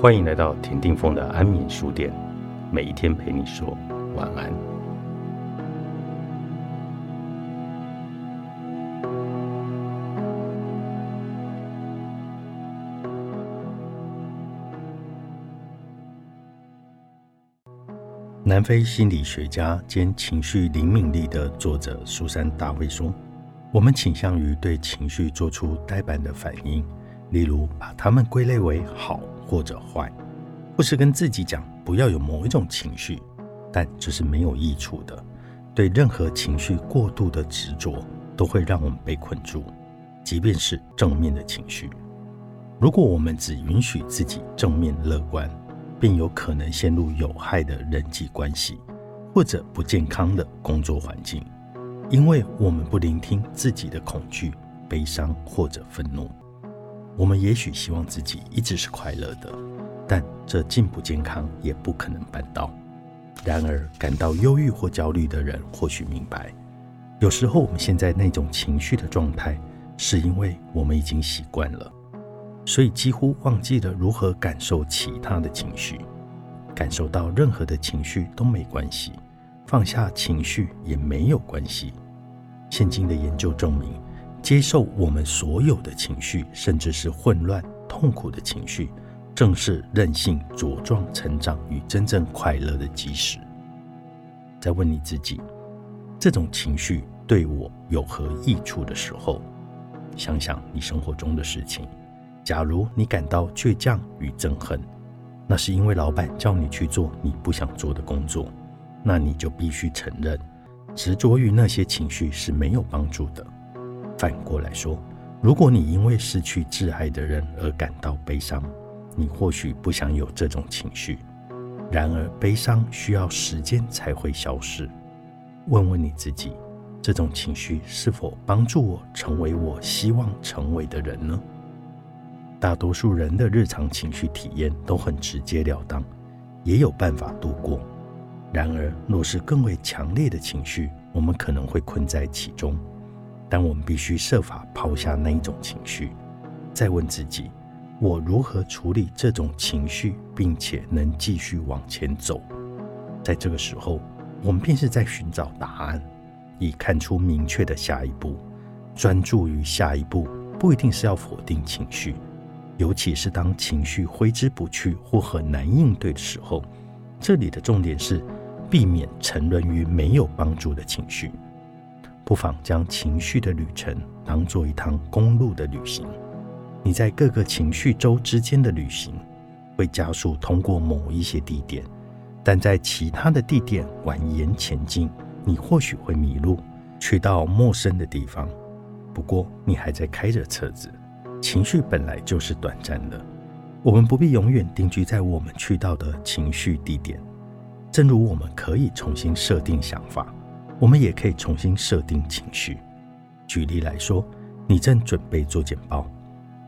欢迎来到田定峰的安眠书店，每一天陪你说晚安。南非心理学家兼情绪灵敏力的作者苏珊·大卫说：“我们倾向于对情绪做出呆板的反应，例如把它们归类为好。”或者坏，或是跟自己讲不要有某一种情绪，但这是没有益处的。对任何情绪过度的执着，都会让我们被困住，即便是正面的情绪。如果我们只允许自己正面乐观，便有可能陷入有害的人际关系，或者不健康的工作环境，因为我们不聆听自己的恐惧、悲伤或者愤怒。我们也许希望自己一直是快乐的，但这既不健康，也不可能办到。然而，感到忧郁或焦虑的人或许明白，有时候我们现在那种情绪的状态，是因为我们已经习惯了，所以几乎忘记了如何感受其他的情绪。感受到任何的情绪都没关系，放下情绪也没有关系。现今的研究证明。接受我们所有的情绪，甚至是混乱、痛苦的情绪，正是任性茁壮成长与真正快乐的基石。在问你自己，这种情绪对我有何益处的时候，想想你生活中的事情。假如你感到倔强与憎恨，那是因为老板叫你去做你不想做的工作，那你就必须承认，执着于那些情绪是没有帮助的。反过来说，如果你因为失去挚爱的人而感到悲伤，你或许不想有这种情绪。然而，悲伤需要时间才会消失。问问你自己，这种情绪是否帮助我成为我希望成为的人呢？大多数人的日常情绪体验都很直截了当，也有办法度过。然而，若是更为强烈的情绪，我们可能会困在其中。但我们必须设法抛下那一种情绪，再问自己：我如何处理这种情绪，并且能继续往前走？在这个时候，我们便是在寻找答案，以看出明确的下一步。专注于下一步，不一定是要否定情绪，尤其是当情绪挥之不去或很难应对的时候。这里的重点是避免沉沦于没有帮助的情绪。不妨将情绪的旅程当做一趟公路的旅行。你在各个情绪周之间的旅行，会加速通过某一些地点，但在其他的地点蜿蜒前进，你或许会迷路，去到陌生的地方。不过，你还在开着车子。情绪本来就是短暂的，我们不必永远定居在我们去到的情绪地点。正如我们可以重新设定想法。我们也可以重新设定情绪。举例来说，你正准备做简报，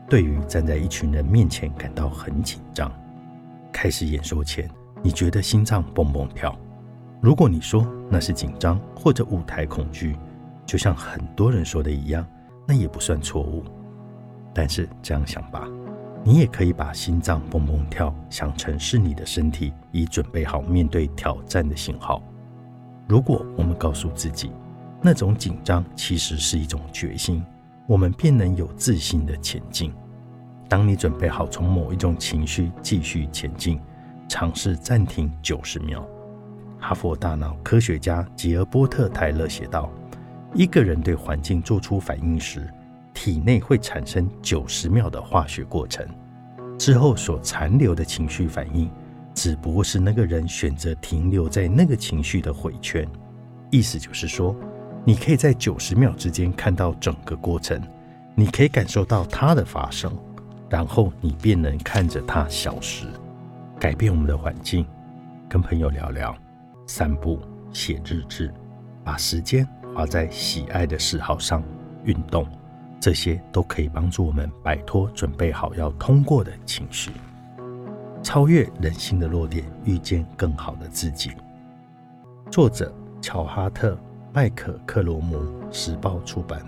对于站在一群人面前感到很紧张。开始演说前，你觉得心脏蹦蹦跳。如果你说那是紧张或者舞台恐惧，就像很多人说的一样，那也不算错误。但是这样想吧，你也可以把心脏蹦蹦跳想成是你的身体已准备好面对挑战的信号。如果我们告诉自己，那种紧张其实是一种决心，我们便能有自信的前进。当你准备好从某一种情绪继续前进，尝试暂停九十秒。哈佛大脑科学家吉尔波特·泰勒写道：“一个人对环境做出反应时，体内会产生九十秒的化学过程，之后所残留的情绪反应。”只不过是那个人选择停留在那个情绪的回圈，意思就是说，你可以在九十秒之间看到整个过程，你可以感受到它的发生，然后你便能看着它消失。改变我们的环境，跟朋友聊聊，散步，写日志，把时间花在喜爱的嗜好上，运动，这些都可以帮助我们摆脱准备好要通过的情绪。超越人性的弱点，遇见更好的自己。作者：乔哈特·麦克克罗姆，时报出版。